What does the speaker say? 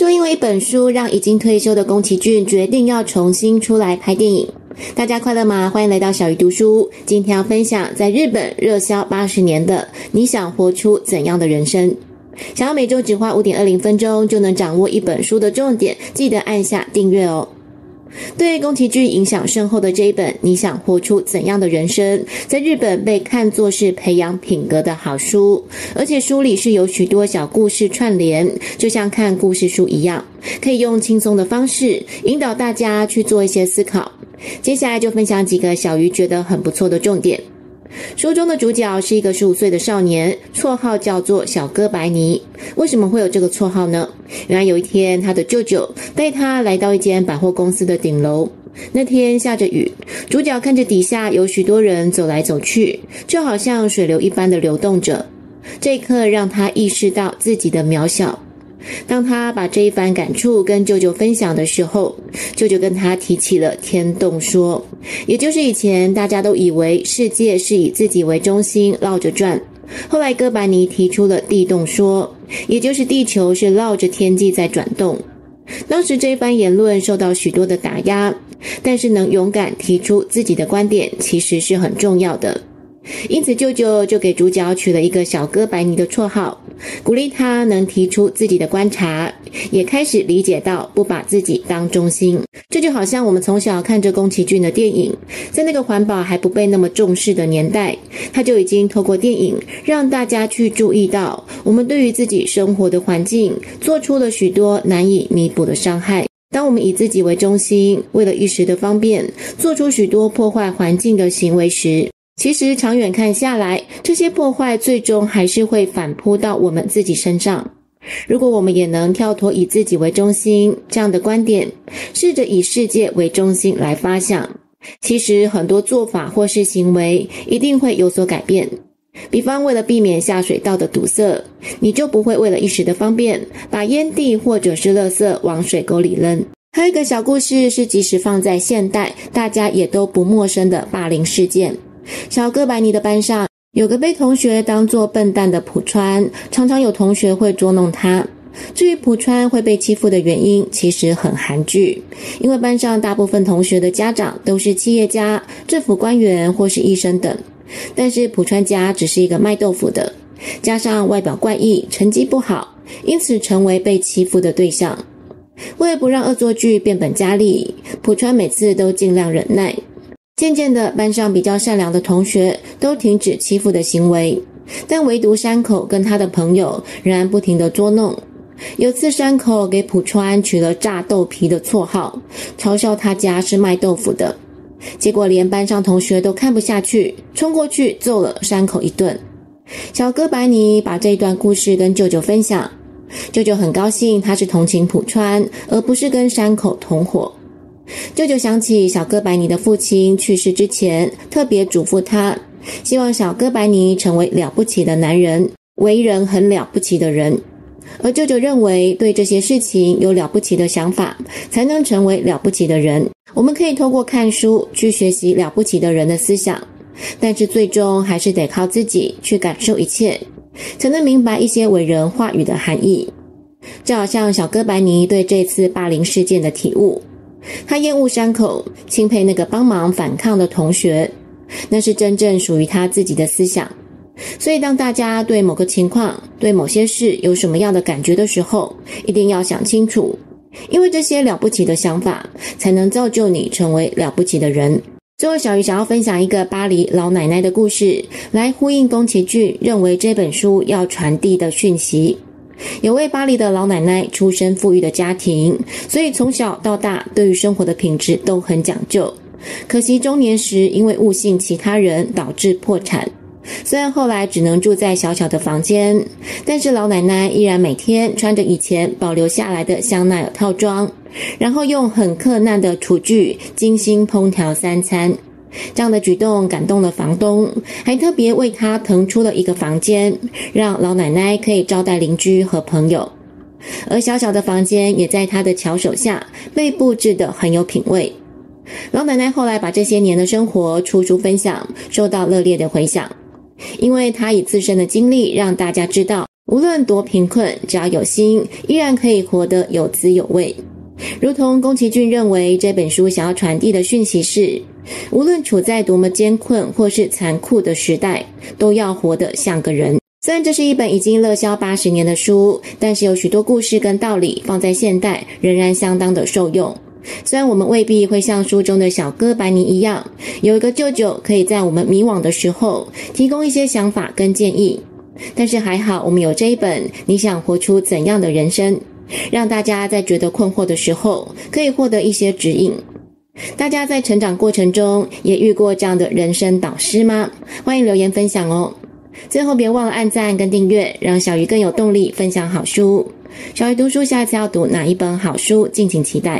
就因为一本书，让已经退休的宫崎骏决定要重新出来拍电影。大家快乐吗？欢迎来到小鱼读书。今天要分享在日本热销八十年的《你想活出怎样的人生》。想要每周只花五点二零分钟就能掌握一本书的重点，记得按下订阅哦。对宫崎骏影响深厚的这一本《你想活出怎样的人生》，在日本被看作是培养品格的好书，而且书里是有许多小故事串联，就像看故事书一样，可以用轻松的方式引导大家去做一些思考。接下来就分享几个小鱼觉得很不错的重点。书中的主角是一个十五岁的少年，绰号叫做小哥白尼。为什么会有这个绰号呢？原来有一天，他的舅舅带他来到一间百货公司的顶楼。那天下着雨，主角看着底下有许多人走来走去，就好像水流一般的流动着。这一刻让他意识到自己的渺小。当他把这一番感触跟舅舅分享的时候，舅舅跟他提起了天动说，也就是以前大家都以为世界是以自己为中心绕着转，后来哥白尼提出了地动说，也就是地球是绕着天际在转动。当时这一番言论受到许多的打压，但是能勇敢提出自己的观点，其实是很重要的。因此，舅舅就给主角取了一个小哥白尼的绰号，鼓励他能提出自己的观察，也开始理解到不把自己当中心。这就好像我们从小看着宫崎骏的电影，在那个环保还不被那么重视的年代，他就已经透过电影让大家去注意到，我们对于自己生活的环境做出了许多难以弥补的伤害。当我们以自己为中心，为了一时的方便，做出许多破坏环境的行为时，其实长远看下来，这些破坏最终还是会反扑到我们自己身上。如果我们也能跳脱以自己为中心这样的观点，试着以世界为中心来发想，其实很多做法或是行为一定会有所改变。比方，为了避免下水道的堵塞，你就不会为了一时的方便，把烟蒂或者是垃圾往水沟里扔。还有一个小故事是，即使放在现代，大家也都不陌生的霸凌事件。小哥白尼的班上有个被同学当作笨蛋的浦川，常常有同学会捉弄他。至于浦川会被欺负的原因，其实很韩剧，因为班上大部分同学的家长都是企业家、政府官员或是医生等，但是浦川家只是一个卖豆腐的，加上外表怪异、成绩不好，因此成为被欺负的对象。为了不让恶作剧变本加厉，浦川每次都尽量忍耐。渐渐的，班上比较善良的同学都停止欺负的行为，但唯独山口跟他的朋友仍然不停地捉弄。有次，山口给浦川取了“炸豆皮”的绰号，嘲笑他家是卖豆腐的。结果，连班上同学都看不下去，冲过去揍了山口一顿。小哥白尼把这段故事跟舅舅分享，舅舅很高兴，他是同情浦川，而不是跟山口同伙。舅舅想起小哥白尼的父亲去世之前，特别嘱咐他，希望小哥白尼成为了不起的男人，为人很了不起的人。而舅舅认为，对这些事情有了不起的想法，才能成为了不起的人。我们可以透过看书去学习了不起的人的思想，但是最终还是得靠自己去感受一切，才能明白一些伟人话语的含义。就好像小哥白尼对这次霸凌事件的体悟。他厌恶山口，钦佩那个帮忙反抗的同学，那是真正属于他自己的思想。所以，当大家对某个情况、对某些事有什么样的感觉的时候，一定要想清楚，因为这些了不起的想法，才能造就你成为了不起的人。最后，小鱼想要分享一个巴黎老奶奶的故事，来呼应宫崎骏认为这本书要传递的讯息。有位巴黎的老奶奶出身富裕的家庭，所以从小到大对于生活的品质都很讲究。可惜中年时因为误信其他人导致破产。虽然后来只能住在小小的房间，但是老奶奶依然每天穿着以前保留下来的香奈儿套装，然后用很克难的厨具精心烹调三餐。这样的举动感动了房东，还特别为他腾出了一个房间，让老奶奶可以招待邻居和朋友。而小小的房间也在他的巧手下被布置得很有品味。老奶奶后来把这些年的生活出书分享，受到热烈的回响，因为她以自身的经历让大家知道，无论多贫困，只要有心，依然可以活得有滋有味。如同宫崎骏认为，这本书想要传递的讯息是：无论处在多么艰困或是残酷的时代，都要活得像个人。虽然这是一本已经热销八十年的书，但是有许多故事跟道理放在现代仍然相当的受用。虽然我们未必会像书中的小哥白尼一样，有一个舅舅可以在我们迷惘的时候提供一些想法跟建议，但是还好我们有这一本《你想活出怎样的人生》，让大家在觉得困惑的时候可以获得一些指引。大家在成长过程中也遇过这样的人生导师吗？欢迎留言分享哦。最后别忘了按赞跟订阅，让小鱼更有动力分享好书。小鱼读书下次要读哪一本好书，敬请期待。